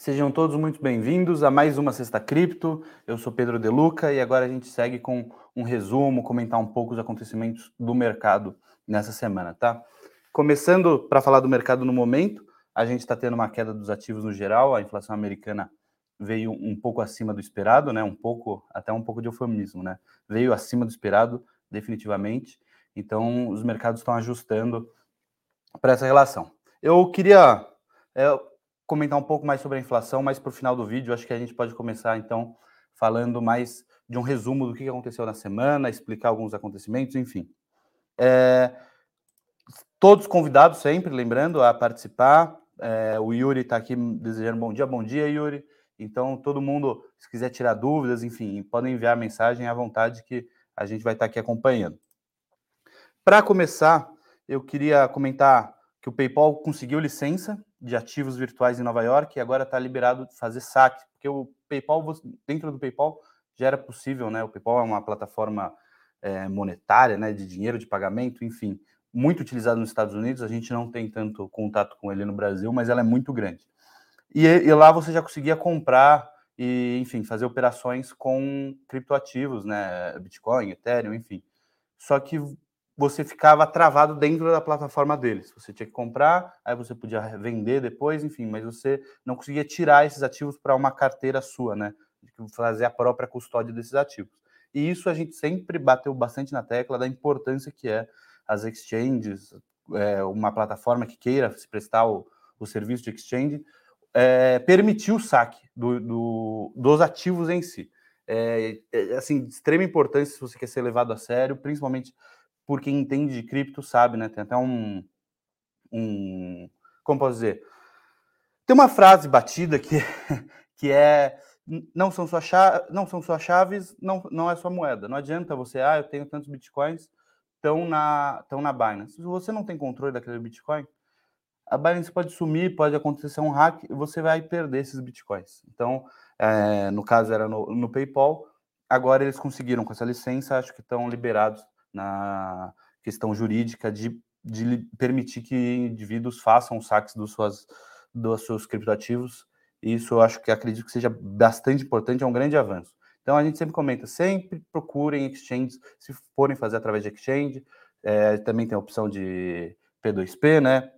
Sejam todos muito bem-vindos a mais uma Sexta Cripto. Eu sou Pedro Deluca e agora a gente segue com um resumo, comentar um pouco os acontecimentos do mercado nessa semana, tá? Começando para falar do mercado no momento, a gente está tendo uma queda dos ativos no geral, a inflação americana veio um pouco acima do esperado, né? Um pouco, até um pouco de eufemismo, né? Veio acima do esperado, definitivamente. Então, os mercados estão ajustando para essa relação. Eu queria é, comentar um pouco mais sobre a inflação, mas para o final do vídeo, acho que a gente pode começar, então, falando mais de um resumo do que aconteceu na semana, explicar alguns acontecimentos, enfim. É, todos convidados sempre, lembrando, a participar. É, o Yuri está aqui desejando bom dia. Bom dia, Yuri. Então, todo mundo, se quiser tirar dúvidas, enfim, podem enviar mensagem à vontade que a gente vai estar aqui acompanhando. Para começar, eu queria comentar que o PayPal conseguiu licença de ativos virtuais em Nova York e agora está liberado fazer saque, porque o PayPal, dentro do PayPal, já era possível, né? O PayPal é uma plataforma é, monetária, né, de dinheiro, de pagamento, enfim, muito utilizado nos Estados Unidos. A gente não tem tanto contato com ele no Brasil, mas ela é muito grande. E, e lá você já conseguia comprar e, enfim, fazer operações com criptoativos, né? Bitcoin, Ethereum, enfim. Só que você ficava travado dentro da plataforma deles. Você tinha que comprar, aí você podia vender depois, enfim, mas você não conseguia tirar esses ativos para uma carteira sua, né? Fazer a própria custódia desses ativos. E isso a gente sempre bateu bastante na tecla da importância que é as exchanges, é, uma plataforma que queira se prestar o, o serviço de exchange, é, permitir o saque do, do, dos ativos em si. É, é, assim, de extrema importância se você quer ser levado a sério, principalmente por quem entende de cripto sabe, né? Tem até um, um como posso dizer? Tem uma frase batida que, que é não são suas chaves, não são suas chaves, não, não é sua moeda. Não adianta você, ah, eu tenho tantos bitcoins, estão na, estão na Binance. Se você não tem controle daquele Bitcoin, a Binance pode sumir, pode acontecer um hack você vai perder esses Bitcoins. Então, é, no caso era no, no PayPal, agora eles conseguiram com essa licença, acho que estão liberados na questão jurídica de, de permitir que indivíduos façam saques dos, suas, dos seus criptoativos. Isso eu acho que acredito que seja bastante importante, é um grande avanço. Então a gente sempre comenta, sempre procurem exchanges, se forem fazer através de exchange, é, também tem a opção de P2P, né?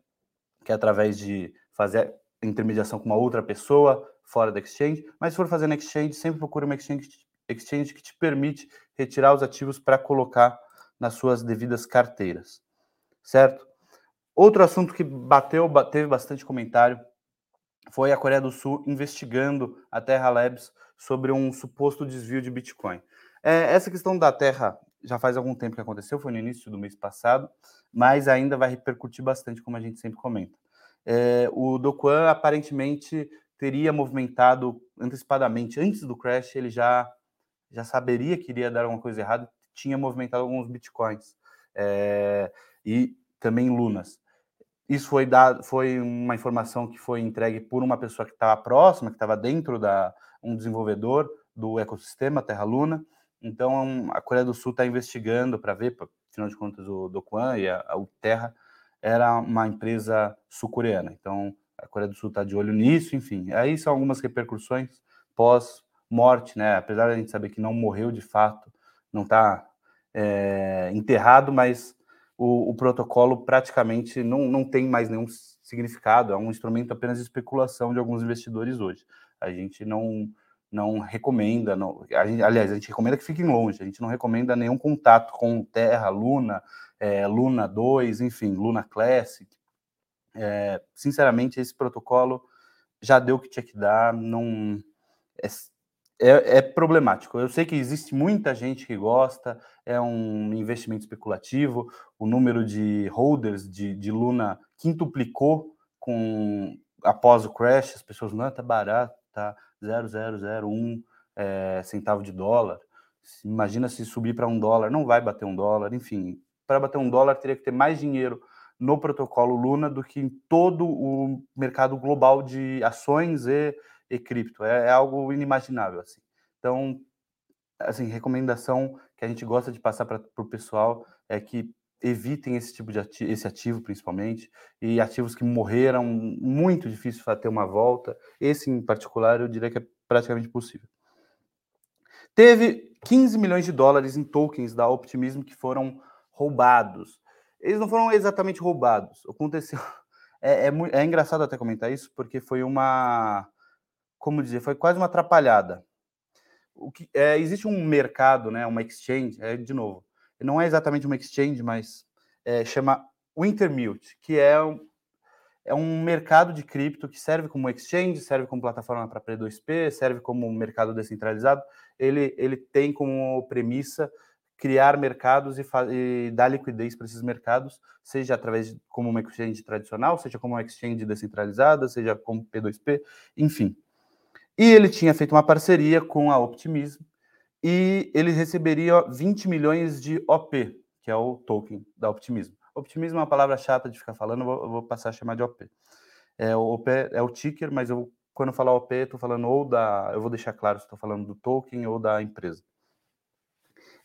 Que é através de fazer intermediação com uma outra pessoa fora da exchange, mas se for fazer na exchange, sempre procure uma exchange, exchange que te permite retirar os ativos para colocar nas suas devidas carteiras, certo? Outro assunto que bateu, teve bastante comentário, foi a Coreia do Sul investigando a Terra Labs sobre um suposto desvio de Bitcoin. É, essa questão da Terra já faz algum tempo que aconteceu, foi no início do mês passado, mas ainda vai repercutir bastante, como a gente sempre comenta. É, o Dokuan aparentemente teria movimentado antecipadamente, antes do crash, ele já, já saberia que iria dar alguma coisa errada, tinha movimentado alguns bitcoins é, e também lunas. Isso foi dado, foi uma informação que foi entregue por uma pessoa que estava próxima, que estava dentro da um desenvolvedor do ecossistema Terra Luna. Então a Coreia do Sul está investigando para ver, afinal de contas o Dokuan e a, a Terra era uma empresa sul-coreana. Então a Coreia do Sul está de olho nisso, enfim. Aí são algumas repercussões pós morte, né? Apesar de a gente saber que não morreu de fato, não está é, enterrado, mas o, o, protocolo praticamente não, não tem mais nenhum significado, é um instrumento apenas de especulação de alguns investidores hoje. A gente não, não recomenda, não, a gente, aliás, a gente recomenda que fiquem longe, a gente não recomenda nenhum contato com Terra, Luna, é, Luna 2, enfim, Luna Classic. É, sinceramente, esse protocolo já deu o que tinha que dar, não é, é, problemático. Eu sei que existe muita gente que gosta, é um investimento especulativo, o número de holders de, de Luna quintuplicou com após o crash, as pessoas não tá barato, tá 0,001 é, centavo de dólar. Imagina se subir para um dólar, não vai bater um dólar, enfim, para bater um dólar teria que ter mais dinheiro no protocolo Luna do que em todo o mercado global de ações e e cripto. É, é algo inimaginável, assim. Então, assim, recomendação que a gente gosta de passar para o pessoal é que evitem esse tipo de ativo, esse ativo principalmente, e ativos que morreram, muito difícil ter uma volta. Esse em particular eu diria que é praticamente possível. Teve 15 milhões de dólares em tokens da Optimism que foram roubados. Eles não foram exatamente roubados. Aconteceu. É, é, é engraçado até comentar isso, porque foi uma. Como dizer? Foi quase uma atrapalhada. O que, é, existe um mercado, né, uma exchange, é, de novo, não é exatamente uma exchange, mas é, chama Wintermute, que é um, é um mercado de cripto que serve como exchange, serve como plataforma para P2P, serve como mercado descentralizado. Ele, ele tem como premissa criar mercados e, e dar liquidez para esses mercados, seja através de como uma exchange tradicional, seja como uma exchange descentralizada, seja como P2P, enfim. E ele tinha feito uma parceria com a Optimism e ele receberia 20 milhões de OP, que é o token da Optimism. Optimismo é uma palavra chata de ficar falando, vou, eu vou passar a chamar de OP. É, o OP é o ticker, mas eu, quando eu falar OP, estou falando ou da. Eu vou deixar claro se estou falando do token ou da empresa.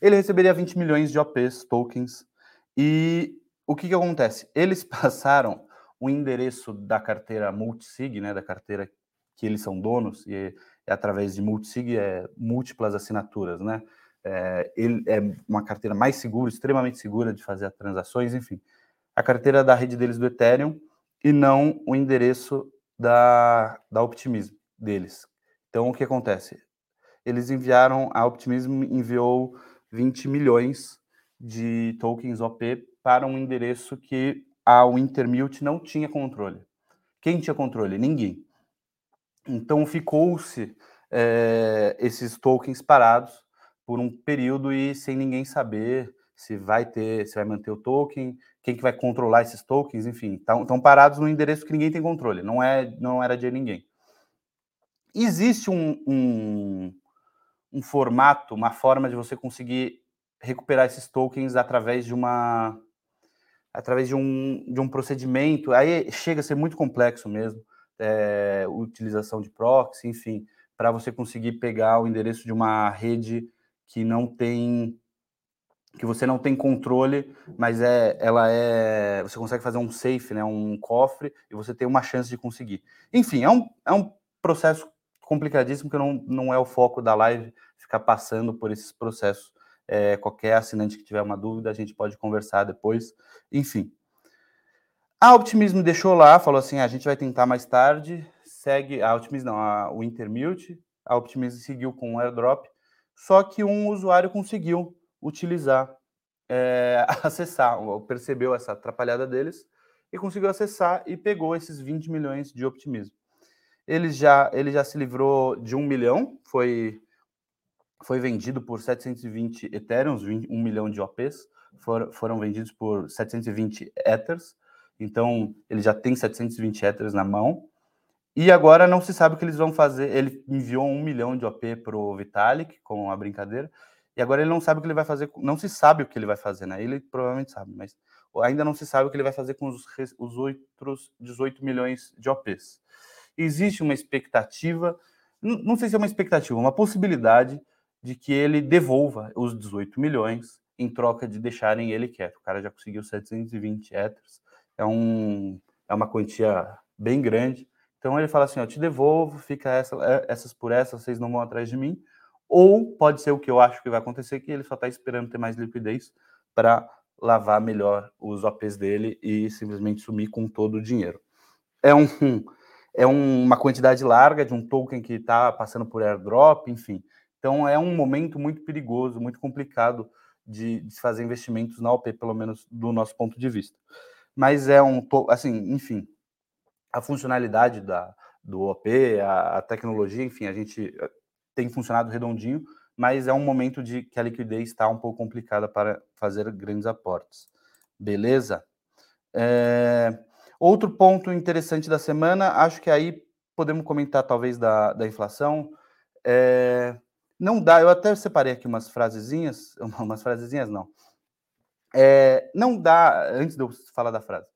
Ele receberia 20 milhões de OPs, tokens, e o que, que acontece? Eles passaram o endereço da carteira multisig, né, da carteira que eles são donos, e é através de multisig, é múltiplas assinaturas, né? É, ele é uma carteira mais segura, extremamente segura de fazer transações, enfim. A carteira da rede deles do Ethereum e não o endereço da, da Optimism deles. Então, o que acontece? Eles enviaram, a Optimism enviou 20 milhões de tokens OP para um endereço que a Wintermute não tinha controle. Quem tinha controle? Ninguém. Então ficou-se é, esses tokens parados por um período e sem ninguém saber se vai ter, se vai manter o token, quem que vai controlar esses tokens, enfim, estão parados no endereço que ninguém tem controle, não é, não era de ninguém. Existe um, um, um formato, uma forma de você conseguir recuperar esses tokens através de uma através de um, de um procedimento, aí chega a ser muito complexo mesmo, é, utilização de proxy, enfim, para você conseguir pegar o endereço de uma rede que não tem que você não tem controle, mas é ela é você consegue fazer um safe, né, um cofre e você tem uma chance de conseguir. Enfim, é um, é um processo complicadíssimo que não, não é o foco da live ficar passando por esses processos. É, qualquer assinante que tiver uma dúvida, a gente pode conversar depois. Enfim. A Optimismo deixou lá, falou assim: ah, a gente vai tentar mais tarde. Segue a Optimismo, não, a, o Intermute. A Optimismo seguiu com o airdrop só que um usuário conseguiu utilizar, é, acessar, percebeu essa atrapalhada deles e conseguiu acessar e pegou esses 20 milhões de optimismo. Ele já, ele já se livrou de um milhão, foi, foi vendido por 720 Ethereums, 1 milhão de OPs, for, foram vendidos por 720 Ethers, então ele já tem 720 Ethers na mão, e agora não se sabe o que eles vão fazer. Ele enviou um milhão de OP para o Vitalik, com a brincadeira, e agora ele não sabe o que ele vai fazer. Não se sabe o que ele vai fazer, né? Ele provavelmente sabe, mas ainda não se sabe o que ele vai fazer com os, os outros 18 milhões de OPs. Existe uma expectativa, não sei se é uma expectativa, uma possibilidade de que ele devolva os 18 milhões em troca de deixarem ele quieto. O cara já conseguiu 720 Ethers, é, um, é uma quantia bem grande. Então ele fala assim: eu te devolvo, fica essa, é, essas por essas, vocês não vão atrás de mim. Ou pode ser o que eu acho que vai acontecer, que ele só está esperando ter mais liquidez para lavar melhor os OPs dele e simplesmente sumir com todo o dinheiro. É, um, é uma quantidade larga de um token que está passando por airdrop, enfim. Então é um momento muito perigoso, muito complicado de, de fazer investimentos na OP, pelo menos do nosso ponto de vista. Mas é um, assim, enfim, a funcionalidade da, do OP, a, a, tecnologia, enfim, a gente eh, tem funcionado redondinho, mas é um momento de que a liquidez está um pouco complicada para fazer grandes aportes. Beleza? É, outro ponto interessante da semana, acho que aí podemos comentar talvez da, da inflação. É, não dá, eu até separei aqui umas frasezinhas, umas frasezinhas não. É, não dá, antes de eu falar da frase,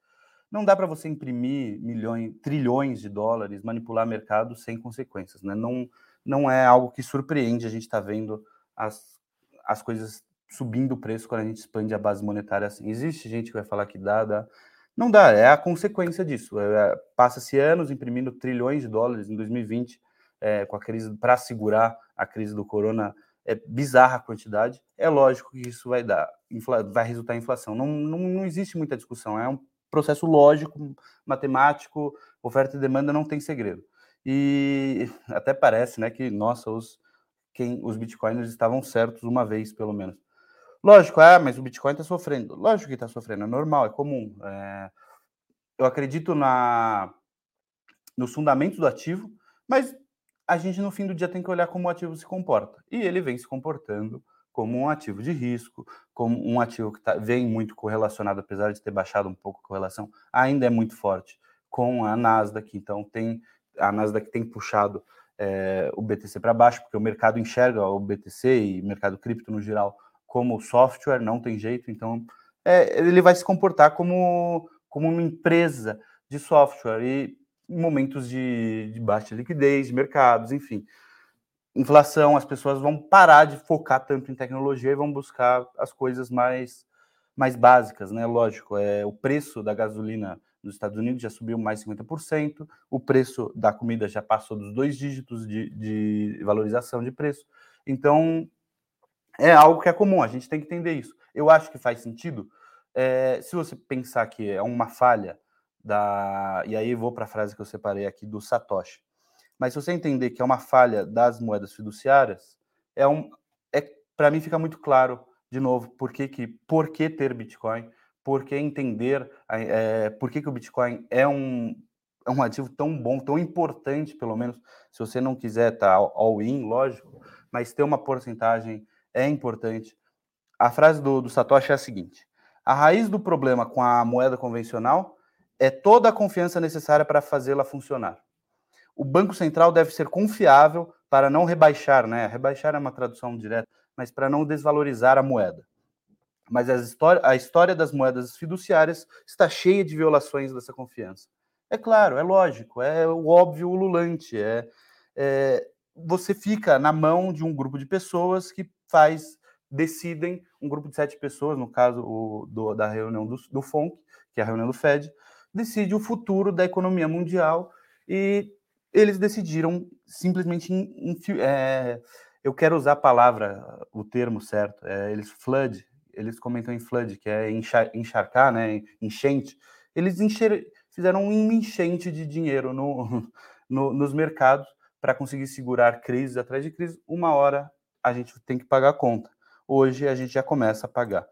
não dá para você imprimir milhões, trilhões de dólares, manipular mercado sem consequências, né? Não, não é algo que surpreende. A gente está vendo as, as coisas subindo o preço quando a gente expande a base monetária assim. Existe gente que vai falar que dá, dá. Não dá, é a consequência disso. É, Passa-se anos imprimindo trilhões de dólares em 2020 é, com a crise para segurar a crise do corona. É bizarra a quantidade. É lógico que isso vai dar, vai resultar em inflação. Não, não, não existe muita discussão. É um processo lógico, matemático, oferta e demanda não tem segredo. E até parece, né, que nossa, os quem os bitcoiners estavam certos uma vez, pelo menos. Lógico, ah, mas o Bitcoin está sofrendo. Lógico que está sofrendo, é normal, é comum. É... Eu acredito na nos fundamentos do ativo, mas a gente no fim do dia tem que olhar como o ativo se comporta. E ele vem se comportando como um ativo de risco, como um ativo que tá, vem muito correlacionado, apesar de ter baixado um pouco a correlação, ainda é muito forte com a Nasdaq. Então tem a Nasdaq tem puxado é, o BTC para baixo, porque o mercado enxerga o BTC e mercado cripto no geral como software, não tem jeito, então é, ele vai se comportar como, como uma empresa de software e momentos de, de baixa liquidez, de mercados, enfim. Inflação, as pessoas vão parar de focar tanto em tecnologia e vão buscar as coisas mais, mais básicas, né? Lógico, é, o preço da gasolina nos Estados Unidos já subiu mais 50%, o preço da comida já passou dos dois dígitos de, de valorização de preço. Então, é algo que é comum, a gente tem que entender isso. Eu acho que faz sentido. É, se você pensar que é uma falha da. E aí vou para a frase que eu separei aqui do Satoshi. Mas se você entender que é uma falha das moedas fiduciárias, é um. É, para mim fica muito claro, de novo, por que, que, por que ter Bitcoin, por que entender é, por que, que o Bitcoin é um, é um ativo tão bom, tão importante, pelo menos, se você não quiser estar tá all-in, lógico, mas ter uma porcentagem é importante. A frase do, do Satoshi é a seguinte: a raiz do problema com a moeda convencional é toda a confiança necessária para fazê-la funcionar. O Banco Central deve ser confiável para não rebaixar, né? Rebaixar é uma tradução direta, mas para não desvalorizar a moeda. Mas a história, das moedas fiduciárias está cheia de violações dessa confiança. É claro, é lógico, é o óbvio ululante, é, é você fica na mão de um grupo de pessoas que faz, decidem, um grupo de sete pessoas, no caso o, do, da reunião do, do FONC, que é a reunião do FED, decide o futuro da economia mundial e eles decidiram simplesmente, é, eu quero usar a palavra, o termo certo, é, eles flood, eles comentam em flood, que é enchar, encharcar, né, enchente, eles encher, fizeram um enchente de dinheiro no, no, nos mercados para conseguir segurar crise atrás de crise, uma hora a gente tem que pagar a conta. Hoje a gente já começa a pagar.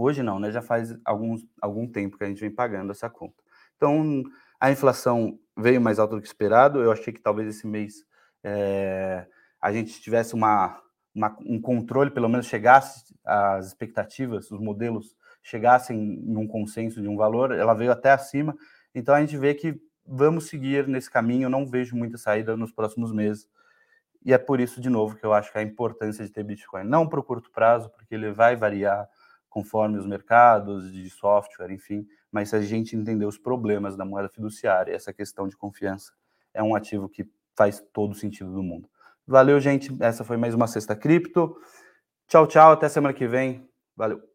Hoje não, né? Já faz alguns, algum tempo que a gente vem pagando essa conta. Então, a inflação veio mais alta do que esperado. Eu achei que talvez esse mês é, a gente tivesse uma, uma, um controle, pelo menos chegasse as expectativas, os modelos chegassem em um consenso de um valor. Ela veio até acima. Então, a gente vê que vamos seguir nesse caminho. Eu não vejo muita saída nos próximos meses e é por isso, de novo, que eu acho que a importância de ter Bitcoin, não para o curto prazo, porque ele vai variar conforme os mercados de software, enfim, mas se a gente entender os problemas da moeda fiduciária, essa questão de confiança é um ativo que faz todo o sentido do mundo. Valeu, gente. Essa foi mais uma Sexta Cripto. Tchau, tchau. Até semana que vem. Valeu.